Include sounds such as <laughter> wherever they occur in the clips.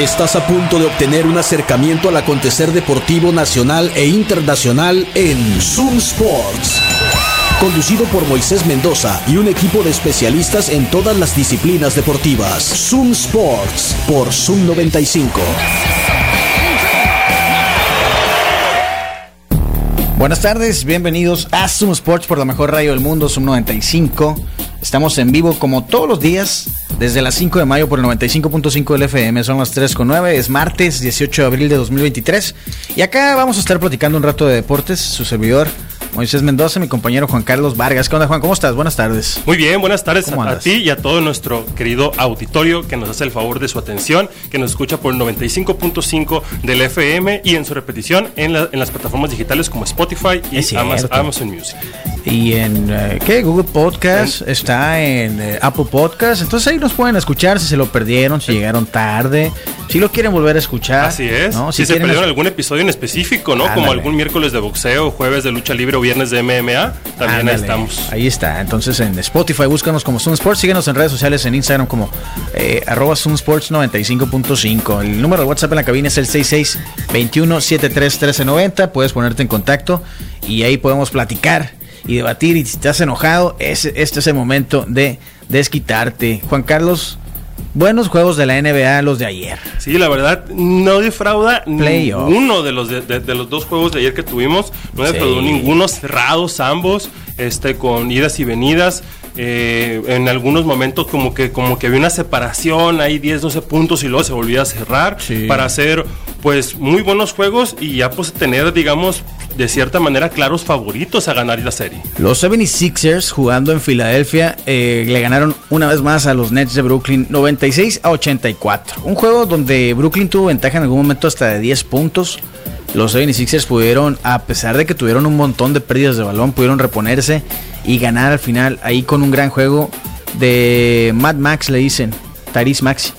Estás a punto de obtener un acercamiento al acontecer deportivo nacional e internacional en Zoom Sports. Conducido por Moisés Mendoza y un equipo de especialistas en todas las disciplinas deportivas. Zoom Sports por Zoom 95. Buenas tardes, bienvenidos a Zoom Sports por la mejor radio del mundo, Zoom 95. Estamos en vivo como todos los días, desde las 5 de mayo por el 95.5 del FM, son las 3.9, es martes 18 de abril de 2023. Y acá vamos a estar platicando un rato de deportes, su servidor Moisés Mendoza, mi compañero Juan Carlos Vargas. ¿Qué onda, Juan? ¿Cómo estás? Buenas tardes. Muy bien, buenas tardes a, ti y a todo nuestro querido auditorio que nos hace el favor de su atención, que nos escucha por el 95.5 del FM y en su repetición en, las plataformas digitales como Spotify y Amazon, Music. Y en eh, ¿qué? Google Podcast, está en eh, Apple Podcast. Entonces ahí nos pueden escuchar si se lo perdieron, si llegaron tarde, si lo quieren volver a escuchar. Así es. Si, se perdieron algún episodio en específico, ¿no? Como algún miércoles de boxeo, jueves de lucha libre viernes de MMA, también ahí estamos. Ahí está. Entonces en Spotify búscanos como Zoom Sports, síguenos en redes sociales, en Instagram como eh, arroba Zoom Sports 95.5. El número de WhatsApp en la cabina es el 66 21 73 1390. Puedes ponerte en contacto y ahí podemos platicar y debatir. Y si estás enojado, es, este es el momento de desquitarte. Juan Carlos, buenos juegos de la NBA los de ayer. Sí, la verdad, no defrauda ninguno de los, de, los dos juegos de ayer que tuvimos. No defraudó ninguno, cerrados ambos, este, con idas y venidas. Eh, en algunos momentos como que como que había una separación, hay 10, 12 puntos y luego se volvía a cerrar para hacer pues muy buenos juegos y ya pues tener digamos de cierta manera claros favoritos a ganar la serie. Los 76ers jugando en Filadelfia eh, le ganaron una vez más a los Nets de Brooklyn 96 a 84. Un juego donde Brooklyn tuvo ventaja en algún momento hasta de 10 puntos. Los 76ers pudieron, a pesar de que tuvieron un montón de pérdidas de balón, pudieron reponerse y ganar al final ahí con un gran juego de Mad Max, le dicen, Taris Maxi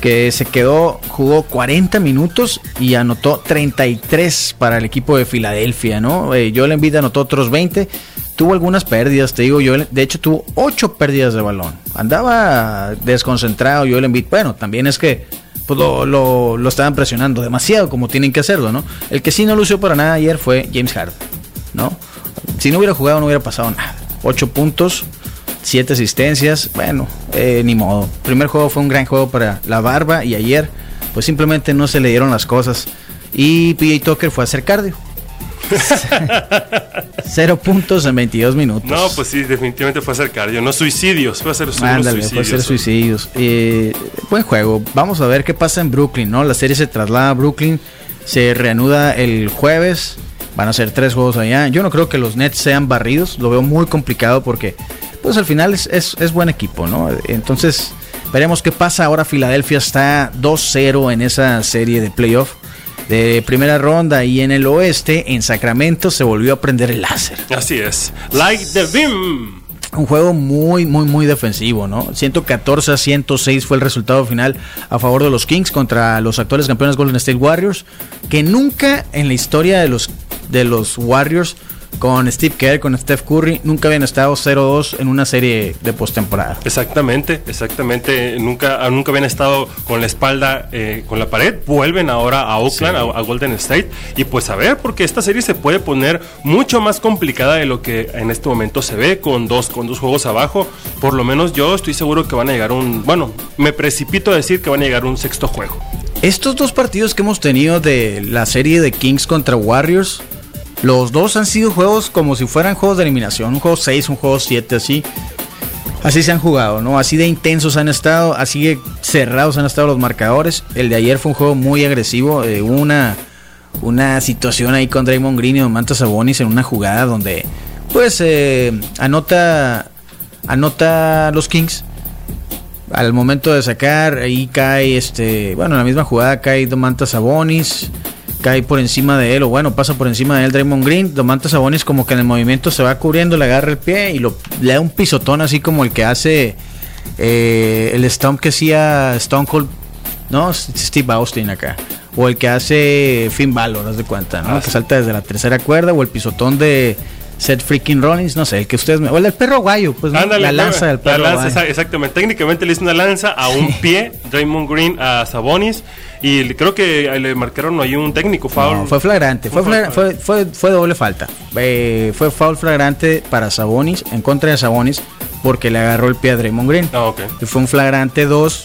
que se quedó, jugó 40 minutos y anotó 33 para el equipo de Filadelfia, ¿no? Eh, Joel Embiid anotó otros 20, tuvo algunas pérdidas, te digo, Joel, de hecho tuvo 8 pérdidas de balón. Andaba desconcentrado Joel Embiid. Bueno, también es que pues, lo, lo, estaban presionando demasiado como tienen que hacerlo, ¿no? El que sí no lució para nada ayer fue James Harden, ¿no? Si no hubiera jugado no hubiera pasado nada. 8 puntos, siete asistencias, bueno, eh, ni modo. El primer juego fue un gran juego para la barba y ayer pues simplemente no se le dieron las cosas. Y PJ Tucker fue a hacer cardio. <laughs> Cero puntos en 22 minutos. No, pues sí, definitivamente fue a hacer cardio, no suicidios, fue a hacer suicidios. Fue a hacer suicidios. Eh, buen juego. Vamos a ver qué pasa en Brooklyn, ¿no? La serie se traslada a Brooklyn, se reanuda el jueves. Van a ser tres juegos allá. Yo no creo que los Nets sean barridos. Lo veo muy complicado porque pues al final es, es, buen equipo, ¿no? Entonces, veremos qué pasa. Ahora Filadelfia está 2-0 en esa serie de playoff de primera ronda y en el oeste, en Sacramento, se volvió a prender el láser. Así es. Like the Beam. Un juego muy, muy, muy defensivo, ¿no? 114 a 106 fue el resultado final a favor de los Kings contra los actuales campeones Golden State Warriors, que nunca en la historia de los, de los Warriors con Steve Kerr, con Steph Curry, nunca habían estado 0-2 en una serie de postemporada. Exactamente, exactamente. Nunca, nunca habían estado con la espalda eh, con la pared. Vuelven ahora a Oakland, a, Golden State. Y pues a ver, porque esta serie se puede poner mucho más complicada de lo que en este momento se ve con dos, con dos juegos abajo. Por lo menos yo estoy seguro que van a llegar un. Bueno, me precipito a decir que van a llegar un sexto juego. Estos dos partidos que hemos tenido de la serie de Kings contra Warriors los dos han sido juegos como si fueran juegos de eliminación, un juego 6, un juego 7, así. Así se han jugado, ¿no? Así de intensos han estado, así de cerrados han estado los marcadores. El de ayer fue un juego muy agresivo, eh, una, una situación ahí con Draymond Green y Domantas Sabonis en una jugada donde, pues, eh, anota, anota los Kings. Al momento de sacar, ahí cae, este, bueno, en la misma jugada cae Domantas Sabonis cae por encima de él, o bueno, pasa por encima de él Draymond Green. Domantas Sabonis como que en el movimiento se va cubriendo, le agarra el pie y lo, le da un pisotón así como el que hace eh, el stomp que hacía Stone Cold, ¿no? Steve Austin acá. O el que hace Finn Balor, haz de cuenta, ¿no? Ah, que salta desde la tercera cuerda, o el pisotón de, Seth freaking Rollins, no sé, el que ustedes me. O el perro guayo, pues la lanza del perro. La lanza, exactamente. Técnicamente le hizo una lanza a un pie, Draymond Green a Sabonis. Y creo que le marcaron ahí un técnico foul. fue flagrante, fue, fue, fue, fue, doble falta. Eh, fue foul flagrante para Sabonis, en contra de Sabonis, porque le agarró el pie a Draymond Green. Ah, okay. Y fue un flagrante 2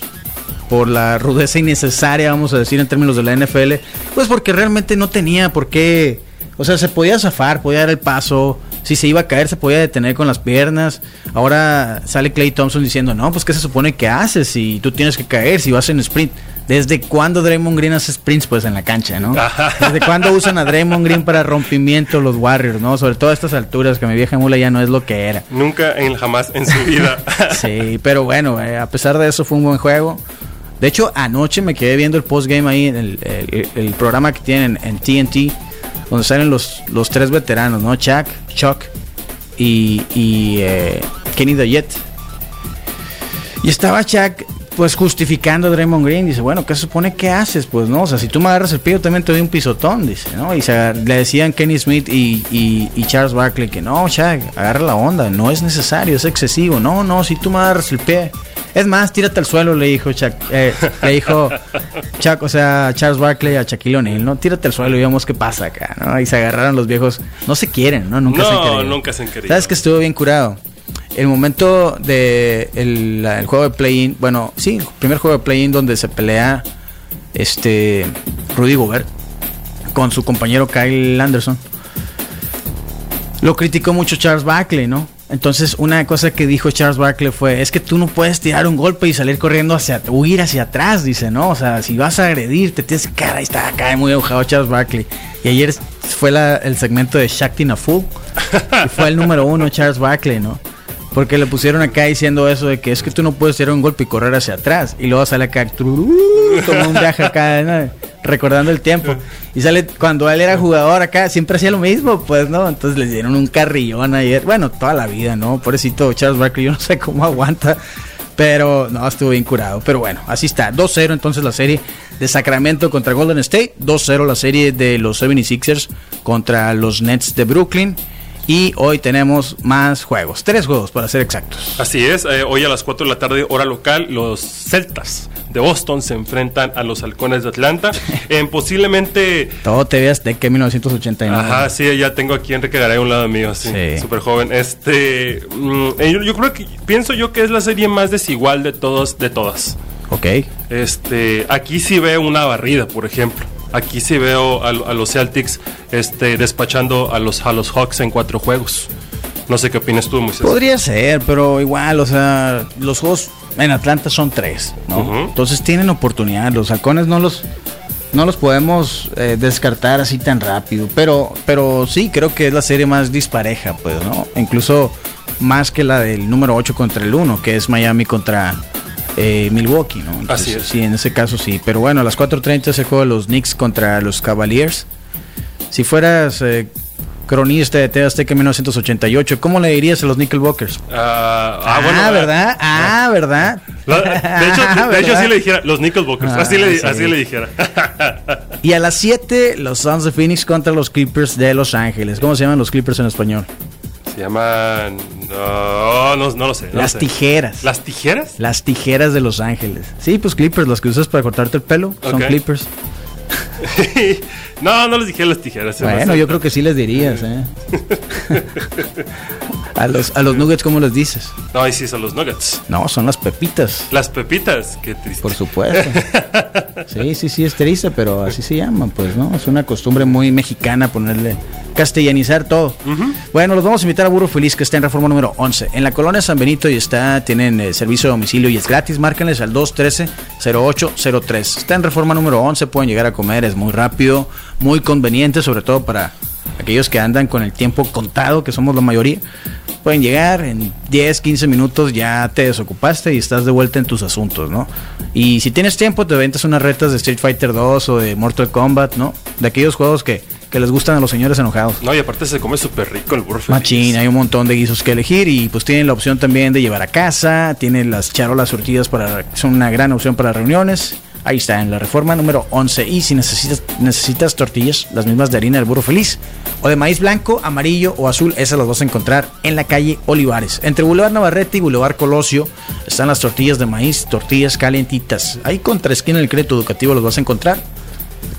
por la rudeza innecesaria, vamos a decir, en términos de la NFL. Pues porque realmente no tenía por qué. O sea, se podía zafar, podía dar el paso si se iba a caer se podía detener con las piernas. Ahora sale Clay Thompson diciendo, no, pues qué se supone que haces si tú tienes que caer, si vas en sprint. ¿Desde cuándo Draymond Green hace sprints pues en la cancha, no? ¿Desde cuándo usan a Draymond Green para rompimiento los Warriors, no? Sobre todo a estas alturas que mi vieja mula ya no es lo que era. Nunca en jamás en su vida. <laughs> sí, pero bueno, eh, a pesar de eso fue un buen juego. De hecho, anoche me quedé viendo el postgame ahí, el, el, programa que tienen en TNT donde salen los, los tres veteranos, ¿no? Chuck, Chuck y, y eh, Kenny Dayet. Y estaba Chuck pues justificando a Draymond Green, dice, bueno, ¿qué se supone que haces? Pues no, o sea, si tú me agarras el pie, yo también te doy un pisotón, dice, ¿no? Y le decían Kenny Smith y, y, Charles Barkley que no, Chuck, agarra la onda, no es necesario, es excesivo, no, no, si tú me agarras el pie, es más, tírate al suelo, le dijo Chuck, eh, le dijo Chuck, o sea, Charles Barkley a Shaquille O'Neal, ¿no? Tírate al suelo y vemos qué pasa acá, ¿no? Y se agarraron los viejos. No se quieren, ¿no? Nunca se han nunca se han querido. ¿Sabes que estuvo bien curado? El momento de el, juego de play-in, bueno, sí, el primer juego de play-in donde se pelea este Rudy Gobert con su compañero Kyle Anderson. Lo criticó mucho Charles Barkley, ¿no? Entonces, una cosa que dijo Charles Barkley fue, es que tú no puedes tirar un golpe y salir corriendo hacia, huir hacia atrás, dice, ¿no? O sea, si vas a agredir, te tienes que ahí está acá muy enojado Charles Barkley. Y ayer fue el segmento de Shakti Fool, y <laughs> fue el número uno Charles Barkley, ¿no? Porque le pusieron acá diciendo eso de que es que tú no puedes tirar un golpe y correr hacia atrás. Y luego sale acá, como un viaje acá, recordando el tiempo. Y sale, cuando él era jugador acá, siempre hacía lo mismo, pues, ¿no? Entonces le dieron un carrillón ayer. Bueno, toda la vida, ¿no? Pobrecito Charles Barkley, yo no sé cómo aguanta. Pero no, estuvo bien curado. Pero bueno, así está. 2-0 entonces la serie de Sacramento contra Golden State. 2-0 la serie de los 76ers contra los Nets de Brooklyn. Y hoy tenemos más juegos, tres juegos para ser exactos. Así es, eh, hoy a las 4 de la tarde, hora local, los Celtas de Boston se enfrentan a los Halcones de Atlanta. <laughs> en posiblemente. Todo te veas de que 1989. Ajá, sí, ya tengo aquí Enrique Garay a un lado mío, sí, súper joven. Este, mm, eh, yo, creo que pienso yo que es la serie más desigual de todos, de todas. Ok. Este, aquí sí veo una barrida, por ejemplo. Aquí sí veo a, los Celtics este, despachando a los, a los Hawks en cuatro juegos. No sé qué opinas tú, Moisés. Podría ser, pero igual, o sea, los juegos en Atlanta son tres, ¿no? Entonces tienen oportunidad. Los halcones no los, no los podemos eh, descartar así tan rápido. Pero, pero sí, creo que es la serie más dispareja, pues, ¿no? Incluso más que la del número 8 contra el 1, que es Miami contra, eh, Milwaukee, ¿no? Así es. Sí, en ese caso sí. Pero bueno, a las 4.30 se juega los Knicks contra los Cavaliers. Si fueras eh, cronista de T Azteca 1988, ¿cómo le dirías a los Nickelbockers? ah, ah, ah ¿verdad? Ah, ah, ¿verdad? de hecho, de, hecho <laughs> así le dijera, los Nickelbockers, así, le, así le dijera. <laughs> y a las 7, los Suns de Phoenix contra los Clippers de Los Ángeles. ¿Cómo se llaman los Clippers en español? Se llaman. No, no, lo sé. las tijeras. ¿Las tijeras? Las tijeras de Los Ángeles. Sí, pues clippers, los que usas para cortarte el pelo. Son clippers. <laughs> no, no les dije las tijeras. Bueno, yo creo que sí les dirías, ¿eh? <laughs> a, los, a los nuggets, ¿cómo les dices? No, ahí sí son los nuggets. No, son las pepitas. Las pepitas, qué triste. Por supuesto. <laughs> Sí, sí, sí, es triste, pero así se llaman, pues, ¿no? Es una costumbre muy mexicana ponerle, castellanizar todo. Bueno, los vamos a invitar a Burro Feliz, que está en reforma número 11. En la colonia San Benito y está, tienen eh, servicio de domicilio y es gratis. Márquenles al 213-0803. Está en reforma número 11, pueden llegar a comer, es muy rápido, muy conveniente, sobre todo para aquellos que andan con el tiempo contado, que somos la mayoría. Pueden llegar en 10, 15 minutos, ya te desocupaste y estás de vuelta en tus asuntos, ¿no? Y si tienes tiempo, te ventas unas retas de Street Fighter 2 o de Mortal Kombat, ¿no? De aquellos juegos que, les gustan a los señores enojados. No, y aparte se come súper rico el burro Machín, hay un montón de guisos que elegir y pues tienen la opción también de llevar a casa, tienen las charolas surtidas para, son una gran opción para reuniones Ahí está, en la reforma número 11. Y si necesitas, necesitas tortillas, las mismas de harina del burro feliz, o de maíz blanco, amarillo o azul, esas las vas a encontrar en la calle Olivares. Entre Boulevard Navarrete y Boulevard Colosio están las tortillas de maíz, tortillas calientitas. Ahí contra esquina del crédito educativo los vas a encontrar.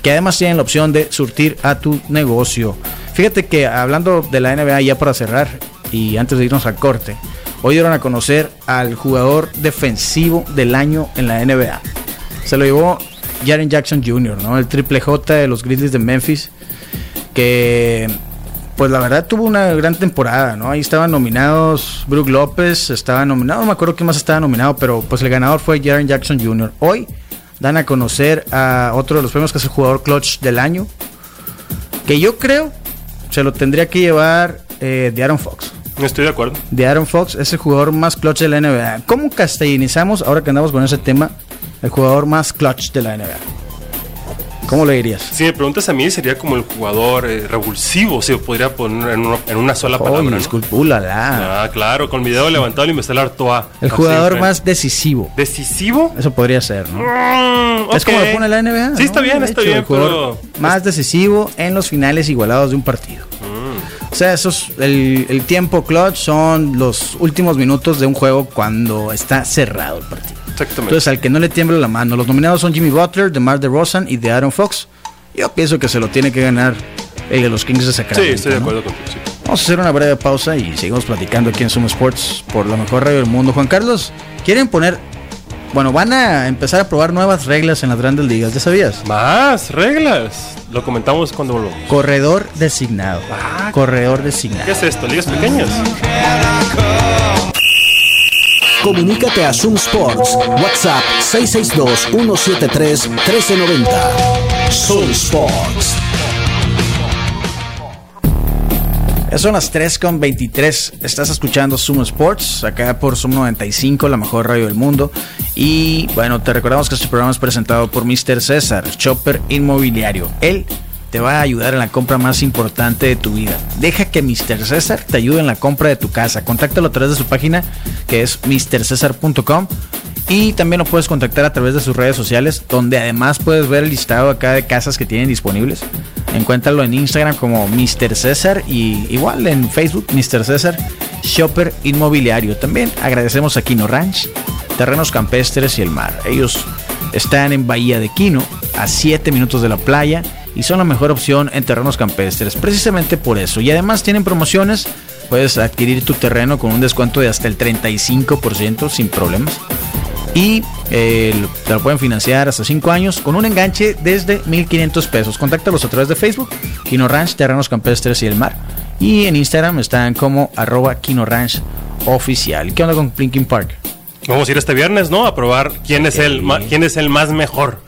Que además tienen la opción de surtir a tu negocio. Fíjate que hablando de la NBA, ya para cerrar y antes de irnos al corte, hoy dieron a conocer al jugador defensivo del año en la NBA se lo llevó Jaren Jackson Jr., ¿no? El triple J de los Grizzlies de Memphis. Que, pues la verdad tuvo una gran temporada, ¿no? Ahí estaban nominados Brook López, estaba nominado, no me acuerdo quién más estaba nominado, pero pues el ganador fue Jaren Jackson Jr. Hoy dan a conocer a otro de los premios que es el jugador clutch del año. Que yo creo se lo tendría que llevar eh, de Aaron Fox. Estoy de acuerdo. De Aaron Fox es el jugador más clutch de la NBA. ¿Cómo castellanizamos, ahora que andamos con ese tema, el jugador más clutch de la NBA. ¿Cómo lo dirías? Si me preguntas a mí, sería como el jugador eh, revulsivo, si podría poner en, una sola palabra. ¿no? Ah, claro, con mi dedo levantado y me está el Artoa. El jugador más decisivo. ¿Decisivo? Eso podría ser, ¿no? Mm, es como lo pone la NBA. Sí, está bien, está bien, pero... Más decisivo en los finales igualados de un partido. O sea, esos, el, el tiempo clutch son los últimos minutos de un juego cuando está cerrado el partido. Entonces, al que no le tiembla la mano. Los nominados son Jimmy Butler, DeMar DeRozan y de Aaron Fox. Yo pienso que se lo tiene que ganar el de los Kings de Sacramento. Sí, estoy de acuerdo contigo. Vamos a hacer una breve pausa y seguimos platicando aquí en Sumo Sports por la mejor radio del mundo. Juan Carlos, ¿quieren poner bueno, van a empezar a probar nuevas reglas en las grandes ligas, ¿ya sabías? Más reglas. Lo comentamos cuando volvamos. Corredor designado. Ah, Corredor designado. ¿Qué es esto? ¿Ligas pequeñas? Comunícate a Zoom Sports. WhatsApp 662-173-1390. Zoom Sports. Son las 3.23. Estás escuchando Zoom Sports, acá por Zoom 95, la mejor radio del mundo. Y bueno, te recordamos que este programa es presentado por Mr. César, Chopper Inmobiliario. Él te va a ayudar en la compra más importante de tu vida. Deja que Mr. César te ayude en la compra de tu casa. Contáctalo a través de su página que es mrcesar.com y también lo puedes contactar a través de sus redes sociales, donde además puedes ver el listado acá de casas que tienen disponibles. Encuéntralo en Instagram como Mr. César y igual en Facebook Mr. César Shopper Inmobiliario. También agradecemos a Quino Ranch, Terrenos Campestres y el Mar. Ellos están en Bahía de Quino, a 7 minutos de la playa y son la mejor opción en terrenos campestres, precisamente por eso. Y además tienen promociones, puedes adquirir tu terreno con un descuento de hasta el 35% sin problemas. Y eh, te lo pueden financiar hasta 5 años con un enganche desde 1500 pesos. Contáctalos a través de Facebook, Kino Ranch, Terrenos Campestres y el Mar. Y en Instagram están como arroba Kino Ranch Oficial. ¿Qué onda con Plinking Park? Vamos a ir este viernes, ¿no? A probar quién es, el, quién es el más mejor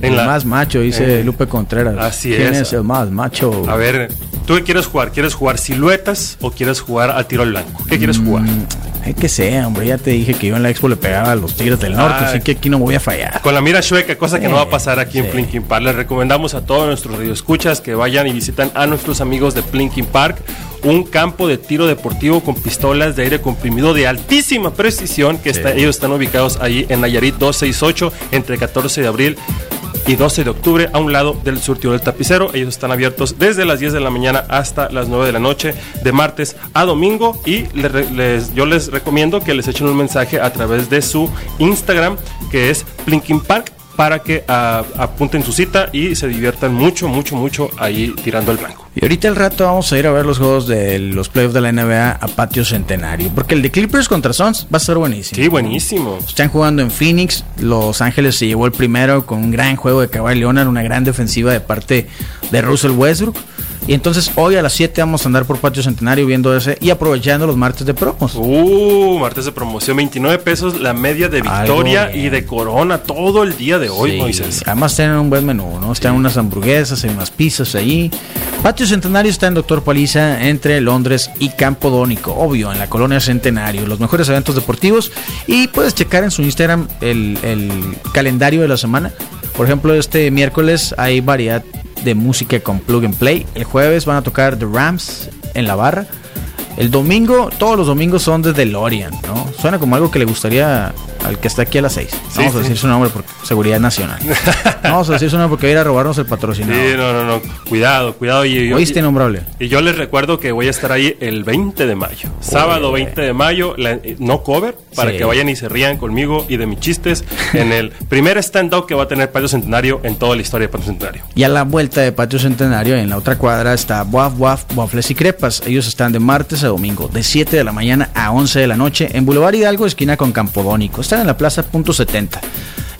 el más macho, dice Lupe Contreras. Así ¿Quién es. el más macho? A ver, ¿tú qué quieres jugar? ¿Quieres jugar siluetas o quieres jugar al tiro al blanco? ¿Qué quieres mm, jugar? Hay que sea, hombre. Ya te dije que yo en la expo le pegaba a los Tigres del Norte, así que aquí no voy a fallar. Con la mira chueca, cosa que no va a pasar aquí en Plinking Park. Les recomendamos a todos nuestros radioescuchas que vayan y visitan a nuestros amigos de Plinking Park, un campo de tiro deportivo con pistolas de aire comprimido de altísima precisión que ellos están ubicados ahí en Nayarit 268 entre 14 de abril y 12 de octubre a un lado del surtido del tapicero. Ellos están abiertos desde las 10 de la mañana hasta las 9 de la noche, de martes a domingo. Y yo les recomiendo que les echen un mensaje a través de su Instagram, que es Plinking Park para que ah, apunten su cita y se diviertan mucho, mucho, mucho ahí tirando el blanco. Y ahorita el rato vamos a ir a ver los juegos de los playoffs de la NBA a patio centenario, porque el de Clippers contra Suns va a ser buenísimo. Sí, buenísimo. Están jugando en Phoenix, Los Ángeles se llevó el primero con un gran juego de Kawhi Leonard, una gran defensiva de parte de Russell Westbrook. Y entonces hoy a las 7 vamos a andar por Patio Centenario viendo ese y aprovechando los martes de promos. Uh, martes de promoción, 29 pesos la media de Victoria y de Corona todo el día de hoy, Moisés. Además tienen un buen menú, ¿no? Están unas hamburguesas, hay unas pizzas ahí. Patio Centenario está en Doctor Paliza entre Londres y Campo Dónico, obvio, en la colonia Centenario. Los mejores eventos deportivos y puedes checar en su Instagram el, el calendario de la semana. Por ejemplo, este miércoles hay variedad de música con plug and play. El jueves van a tocar The Rams en la barra. El domingo, todos los domingos son de DeLorean, ¿no? Suena como algo que le gustaría al que está aquí a las 6. Vamos a decir su nombre por seguridad nacional. <laughs> Vamos a decir su nombre porque va a ir a robarnos el patrocinador. Sí, no, no, no. Cuidado, cuidado. Y, ¿Oíste, nombrable? Y yo les recuerdo que voy a estar ahí el 20 de mayo. Sábado 20 de mayo, no cover, para que vayan y se rían conmigo y de mis chistes <laughs> en el primer stand-up que va a tener Patio Centenario en toda la historia de Patio Centenario. Y a la vuelta de Patio Centenario, en la otra cuadra, está Waf Waf, Waffles y Crepas. Ellos están de martes a domingo, de 7 de la mañana a 11 de la noche, en Boulevard Hidalgo, esquina con Campodónico. Están en la plaza punto 70.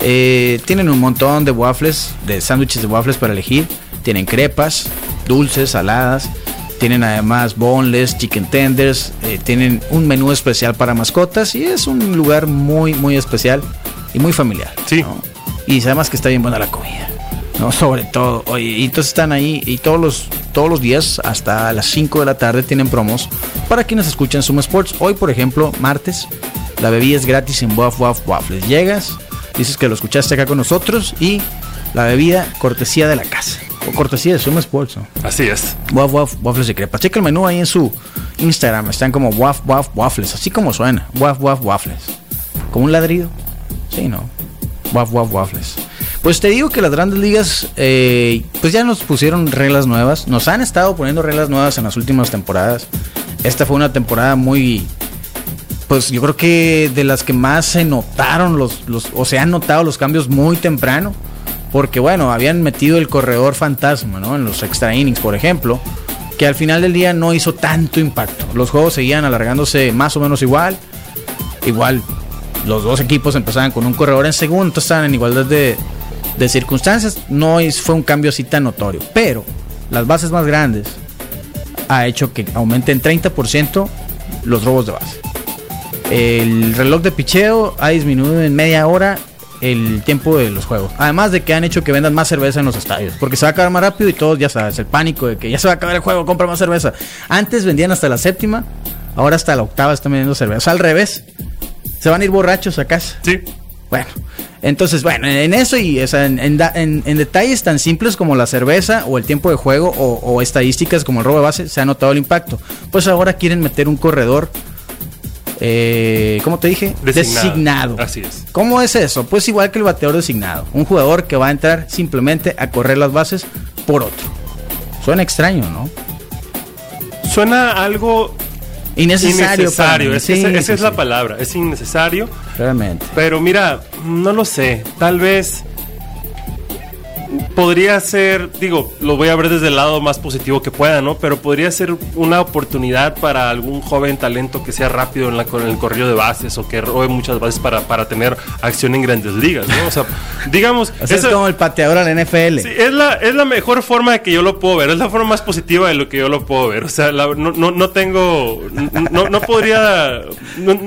Eh, tienen un montón de waffles, de sándwiches de waffles para elegir. Tienen crepas, dulces, saladas. Tienen además boneless, chicken tenders. Eh, tienen un menú especial para mascotas y es un lugar muy, muy especial y muy familiar. Sí. Y además que está bien buena la comida. ¿no? Sobre todo. Oye, y entonces están ahí y todos los, todos los días hasta las 5 de la tarde tienen promos para quienes escuchan Sumo Sports. Hoy, por ejemplo, martes, la bebida es gratis en Waf Waf Waffles. Llegas, dices que lo escuchaste acá con nosotros y la bebida cortesía de la casa. O cortesía de Sumo Sports. Así es. Waf Waf Waffles de crepa. Checa el menú ahí en su Instagram. Están como Waf Waf Waffles. Así como suena. Waf Waf Waffles. Como un ladrido. Sí, ¿no? Waf Waf Waffles. Pues te digo que las grandes ligas, eh, pues ya nos pusieron reglas nuevas. Nos han estado poniendo reglas nuevas en las últimas temporadas. Esta fue una temporada muy, pues yo creo que de las que más se notaron los, los, o se han notado los cambios muy temprano. Porque bueno, habían metido el corredor fantasma, ¿no? En los extra innings, por ejemplo. Que al final del día no hizo tanto impacto. Los juegos seguían alargándose más o menos igual. Igual, los dos equipos empezaban con un corredor en segundo, estaban en igualdad de, de circunstancias. No fue un cambio así tan notorio. Pero las bases más grandes ha hecho que aumenten 30% los robos de base. El reloj de picheo ha disminuido en media hora el tiempo de los juegos. Además de que han hecho que vendan más cerveza en los estadios. Porque se va a acabar más rápido y todos ya sabes, el pánico de que ya se va a acabar el juego, compra más cerveza. Antes vendían hasta la séptima, ahora hasta la octava están vendiendo cerveza. O sea, al revés. Se van a ir borrachos a casa. Sí. Bueno, entonces, bueno, en eso y en, detalles tan simples como la cerveza o el tiempo de juego o, o estadísticas como el robo de base, se ha notado el impacto. Pues ahora quieren meter un corredor eh, ¿cómo te dije? Designado. Así es. ¿Cómo es eso? Pues igual que el bateador designado. Un jugador que va a entrar simplemente a correr las bases por otro. Suena extraño, ¿no? Suena algo innecesario. innecesario. esa es la palabra. Es innecesario. Realmente. Pero mira, no lo sé. Tal vez podría ser, digo, lo voy a ver desde el lado más positivo que pueda, ¿no? Pero podría ser una oportunidad para algún joven talento que sea rápido en, la, con el corrido de bases o que robe muchas bases para, para tener acción en grandes ligas, ¿no? O sea, <laughs> digamos... es como el pateador al NFL. Sí, es la, es la mejor forma de que yo lo puedo ver, es la forma más positiva de lo que yo lo puedo ver. O sea, no, no, no, tengo... No, no podría...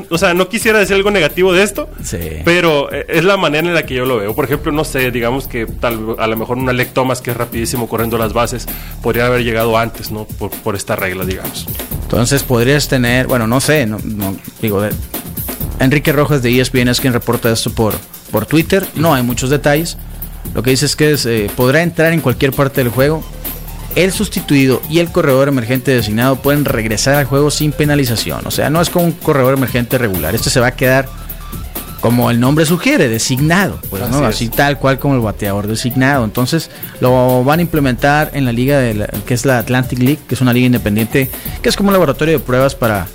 o sea, no quisiera decir algo negativo de esto, sí. pero eh, es la manera en la que yo lo veo. Por ejemplo, no sé, digamos que tal, a lo mejor un Alec Thomas que es rapidísimo corriendo las bases, podría haber llegado antes, ¿no? Por, esta regla, digamos. Entonces podrías tener, bueno, no sé, digo, de, Enrique Rojas de ESPN es quien reporta esto por, por Twitter, no hay muchos detalles. Lo que dice es que eh, podrá entrar en cualquier parte del juego. El sustituido y el corredor emergente designado pueden regresar al juego sin penalización. O sea, no es como un corredor emergente regular. Este se va a quedar como el nombre sugiere, designado, pues, así, ¿no? así tal cual como el bateador designado. Entonces lo van a implementar en la liga de que es la Atlantic League, que es una liga independiente, que es como un laboratorio de pruebas para,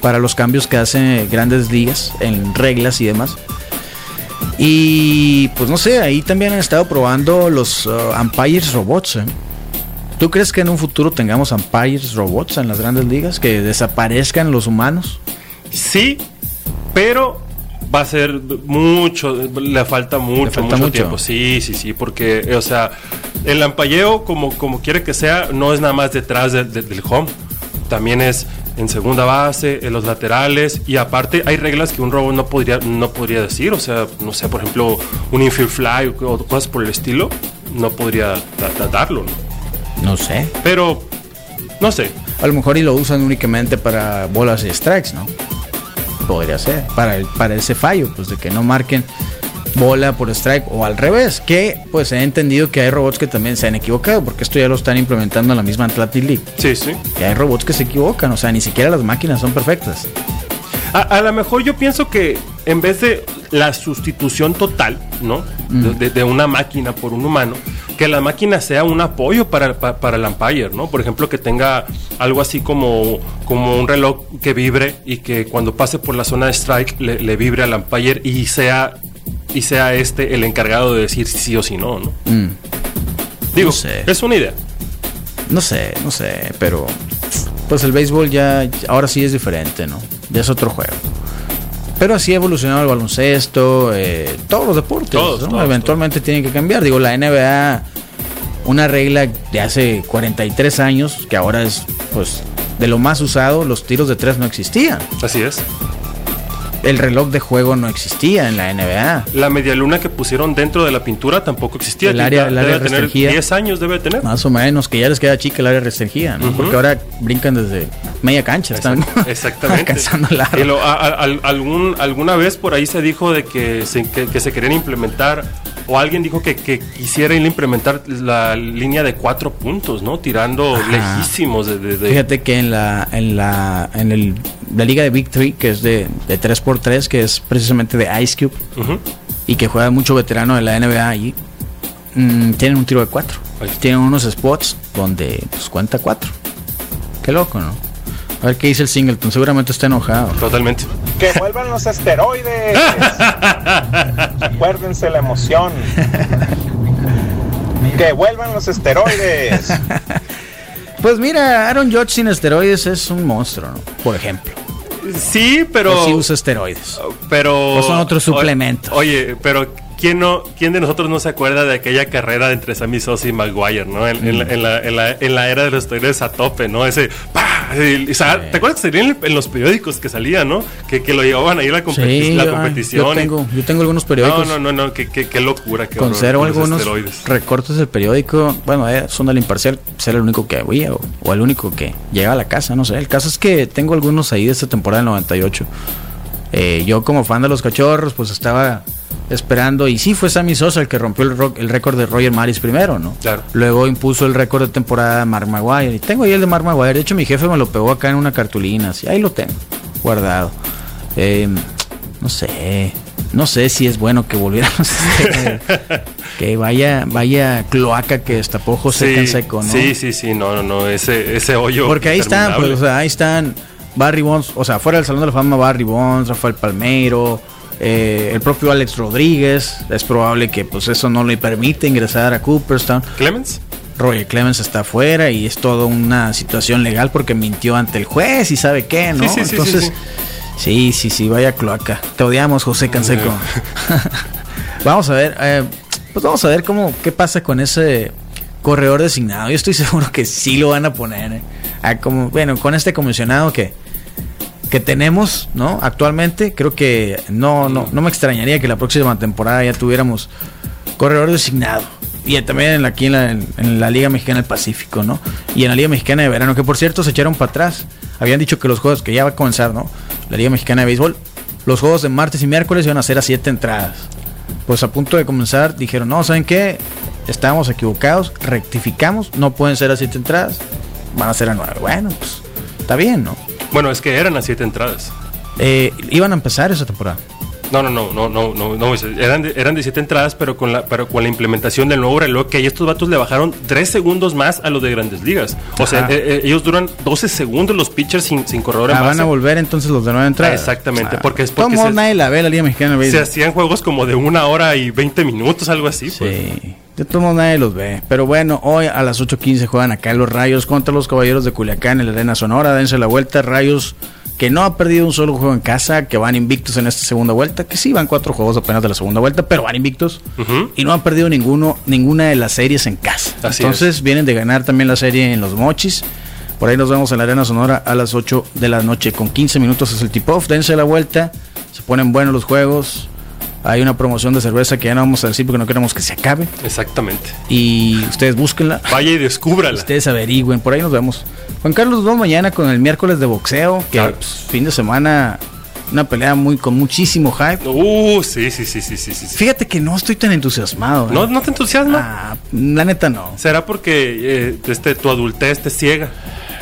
para los cambios que hacen grandes ligas en reglas y demás. Y pues no sé, ahí también han estado probando los uh, umpires robots. ¿eh? ¿Tú crees que en un futuro tengamos umpires robots en las grandes ligas? ¿Que desaparezcan los humanos? Sí, pero va a ser mucho, le falta mucho, mucho, tiempo. Sí, sí, sí, porque, o sea, el lampalleo, como, como quiere que sea, no es nada más detrás del home. También es en segunda base, en los laterales, y aparte hay reglas que un robot no podría, no podría decir. O sea, no sé, por ejemplo, un infield fly o cosas por el estilo, no podría darlo. ¿no? no sé. Pero, no sé. A lo mejor y lo usan únicamente para bolas y strikes, ¿no? Podría ser para, el, para ese fallo, pues de que no marquen bola por strike o al revés, que pues he entendido que hay robots que también se han equivocado, porque esto ya lo están implementando en la misma Atlantic League. Sí, sí. Que hay robots que se equivocan, o sea, ni siquiera las máquinas son perfectas. A, lo mejor yo pienso que en vez de la sustitución total, ¿no? Mm. De, una máquina por un humano, que la máquina sea un apoyo para, para, el umpire, ¿no? Por ejemplo, que tenga algo así como, como un reloj que vibre y que cuando pase por la zona de strike le, vibre al umpire y sea, y sea este el encargado de decir sí o sí no, ¿no? Mm. Digo, es una idea. No sé, no sé, pero pues el béisbol ya ahora sí es diferente, ¿no? Ya es otro juego. Pero así ha evolucionado el baloncesto, eh, todos los deportes, ¿no? Eventualmente tienen que cambiar. Digo, la NBA, una regla de hace 43 años, que ahora es pues de lo más usado, los tiros de tres no existían. Así es el reloj de juego no existía en la NBA. La media luna que pusieron dentro de la pintura tampoco existía. El área, el área restringida. 10 años debe tener. Más o menos, que ya les queda chica el área restringida, ¿no? Porque ahora brincan desde media cancha. Están <laughs> Exactamente. alcanzando algún, alguna vez por ahí se dijo de que se, que se querían implementar o alguien dijo que, que quisiera implementar la línea de cuatro puntos, ¿no? Tirando lejísimos. De, Fíjate que en la, en la, en el, la liga de Big Three, que es de, de 3x3, que es precisamente de Ice Cube, y que juega mucho veterano de la NBA allí, mm, tienen un tiro de cuatro. Tienen unos spots donde pues cuenta cuatro. Qué loco, ¿no? A ver qué dice el Singleton. Seguramente está enojado. Totalmente. Que vuelvan los esteroides. <laughs> Acuérdense la emoción. que vuelvan los esteroides. <laughs> Pues mira, Aaron Judge sin esteroides es un monstruo, ¿no? Por ejemplo. Sí, pero. O sí usa esteroides. Pero. O son otros suplementos. Oye, pero ¿quién, no, ¿quién de nosotros no se acuerda de aquella carrera entre Sammy Sosa y Maguire, ¿no? En, la, en, la, en, la, era de los esteroides a tope, ¿no? Ese. ¿Te acuerdas que salían en los periódicos que salía, ¿no? Que, que lo llevaban ahí la, la competición. Yo tengo, yo tengo algunos periódicos. No, no, no, no qué, qué, locura. Qué Conservo algunos recortes del periódico. Bueno, eh, son del imparcial, ser el único que había o, o, el único que llega a la casa, no sé. El caso es que tengo algunos ahí de esta temporada del 98. Eh, yo como fan de los cachorros, pues estaba esperando. Y sí, fue Sammy Sosa el que rompió el, el récord de Roger Maris primero, ¿no? Claro. Luego impuso el récord de temporada de Mark Maguire. Y tengo ahí el de Mark Maguire. De hecho, mi jefe me lo pegó acá en una cartulina. Así, ahí lo tengo, guardado. Eh, no sé. No sé si es bueno que volviéramos <laughs> que vaya vaya cloaca que destapó José Canseco, ¿no? Sí, sí, sí, no, no, no, ese, ese hoyo. Porque ahí están, pues, o sea, ahí están Barry Bonds, o sea, fuera del Salón de la Fama, Barry Bonds, Rafael Palmeiro, eh, el propio Alex Rodríguez, es probable que pues eso no le permite ingresar a Cooperstown. Clemens. Roger Clemens está afuera y es toda una situación legal porque mintió ante el juez y sabe qué, ¿no? Sí, sí, Entonces, sí, sí, sí, vaya cloaca. Te odiamos, José Canseco. <laughs> vamos a ver, eh, pues vamos a ver cómo, qué pasa con ese corredor designado. Yo estoy <laughs> seguro que sí lo van a poner. ¿eh? como, bueno, con este comisionado que que tenemos, ¿no? Actualmente, creo que no, no, no me extrañaría que la próxima temporada ya tuviéramos corredor designado. Y también aquí en la, en la, Liga Mexicana del Pacífico, ¿no? Y en la Liga Mexicana de Verano, que por cierto se echaron para atrás. Habían dicho que los juegos, que ya va a comenzar, ¿no? La Liga Mexicana de Béisbol, los juegos de martes y miércoles iban a ser a siete entradas. Pues a punto de comenzar dijeron, no, ¿saben qué? Estábamos equivocados, rectificamos, no pueden ser a siete entradas, van a ser a nueve. Bueno, pues está bien, ¿no? Bueno, es que eran las siete entradas. Eh, iban a empezar esa temporada. No, no, no, no, no, no, no eran, de, eran de siete entradas, pero con la, pero con la implementación del nuevo reloj, que estos vatos le bajaron tres segundos más a los de grandes ligas. O sea, eh, eh, ellos duran 12 segundos los pitchers sin, sin corredor ah, van a volver entonces los de nueva entrada. exactamente, porque es porque se, nadie la ve la Liga Mexicana. Se hacían juegos como de una hora y 20 minutos, algo así. Pues. De todos modos nadie los ve. Pero bueno, hoy a las 8.15 juegan acá los Rayos contra los Caballeros de Culiacán en la Arena Sonora. Dense la vuelta. Rayos que no ha perdido un solo juego en casa, que van invictos en esta segunda vuelta, que sí van cuatro juegos apenas de la segunda vuelta, pero van invictos y no han perdido ninguno, ninguna de las series en casa. Entonces vienen de ganar también la serie en los Mochis. Por ahí nos vemos en la Arena Sonora a las 8 de la noche. Con 15 minutos es el tip-off. Dense la vuelta. Se ponen buenos los juegos. Hay una promoción de cerveza que ya no vamos a decir porque no queremos que se acabe. Exactamente. Y ustedes búsquenla. Vaya y descúbrala. Ustedes averigüen. Por ahí nos vemos. Juan Carlos, nos vemos mañana con el miércoles de boxeo. Que pues, fin de semana una pelea muy con muchísimo hype. Uh, sí, sí, sí, sí, sí, sí. Fíjate que no estoy tan entusiasmado. ¿No, ¿No te entusiasma? Ah, la neta no. ¿Será porque eh, este, tu adultez te ciega?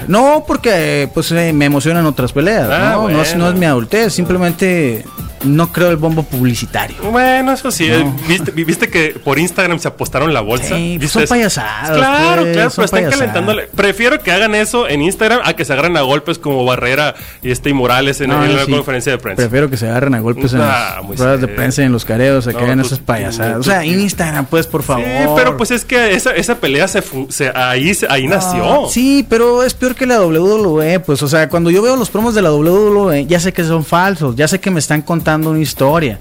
No, porque pues eh, me emocionan otras peleas. Ah, no, no, es, no es mi adultez, simplemente no creo el bombo publicitario. Bueno, eso sí. eh, ¿Viste, viste que por Instagram se apostaron la bolsa? Sí, pues ¿Viste son payasadas, Claro, pues, claro, pero están payasadas. calentándole. Prefiero que hagan eso en Instagram a que se agarren a golpes como Barrera y este y Morales en, No, en la conferencia de prensa. Prefiero que se agarren a golpes en Ah, las muy ruedas de prensa y en los careos, a que hagan tú- esas payasadas. tú- O sea, en Instagram, pues, por favor. Sí, pero pues es que esa, esa pelea se, se- ahí, ahí nació. Sí, pero es peor que la WWE, pues, o sea, cuando yo veo los promos de la WWE, ya sé que son falsos, ya sé que me están contando una historia.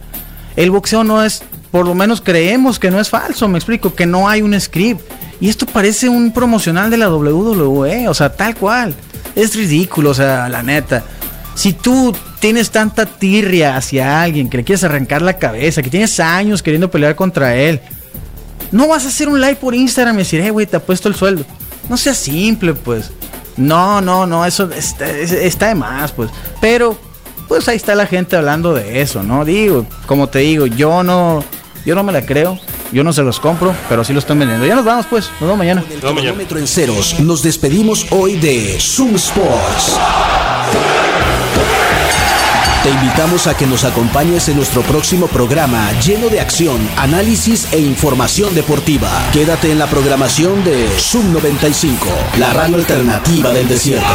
El boxeo no es, por lo menos creemos que no es falso, me explico, que no hay un script. Y esto parece un promocional de la WWE, o sea, tal cual. Es ridículo, o sea, la neta. Si tú tienes tanta tirria hacia alguien, que le quieres arrancar la cabeza, que tienes años queriendo pelear contra él, no vas a hacer un live por Instagram y decir, eh, güey, te apuesto el sueldo. No sea simple, pues. No, no, no, eso está, es- está de más, pues. Pero, pues ahí está la gente hablando de eso, ¿no? Digo, como te digo, yo no, yo no me la creo, yo no se los compro, pero sí lo están vendiendo. Ya nos vamos, pues, nos vemos mañana. Con el No, mañana. en ceros, nos despedimos hoy de Zoom Sports. Te invitamos a que nos acompañes en nuestro próximo programa lleno de acción, análisis e información deportiva. Quédate en la programación de Zoom 95, la radio alternativa del desierto.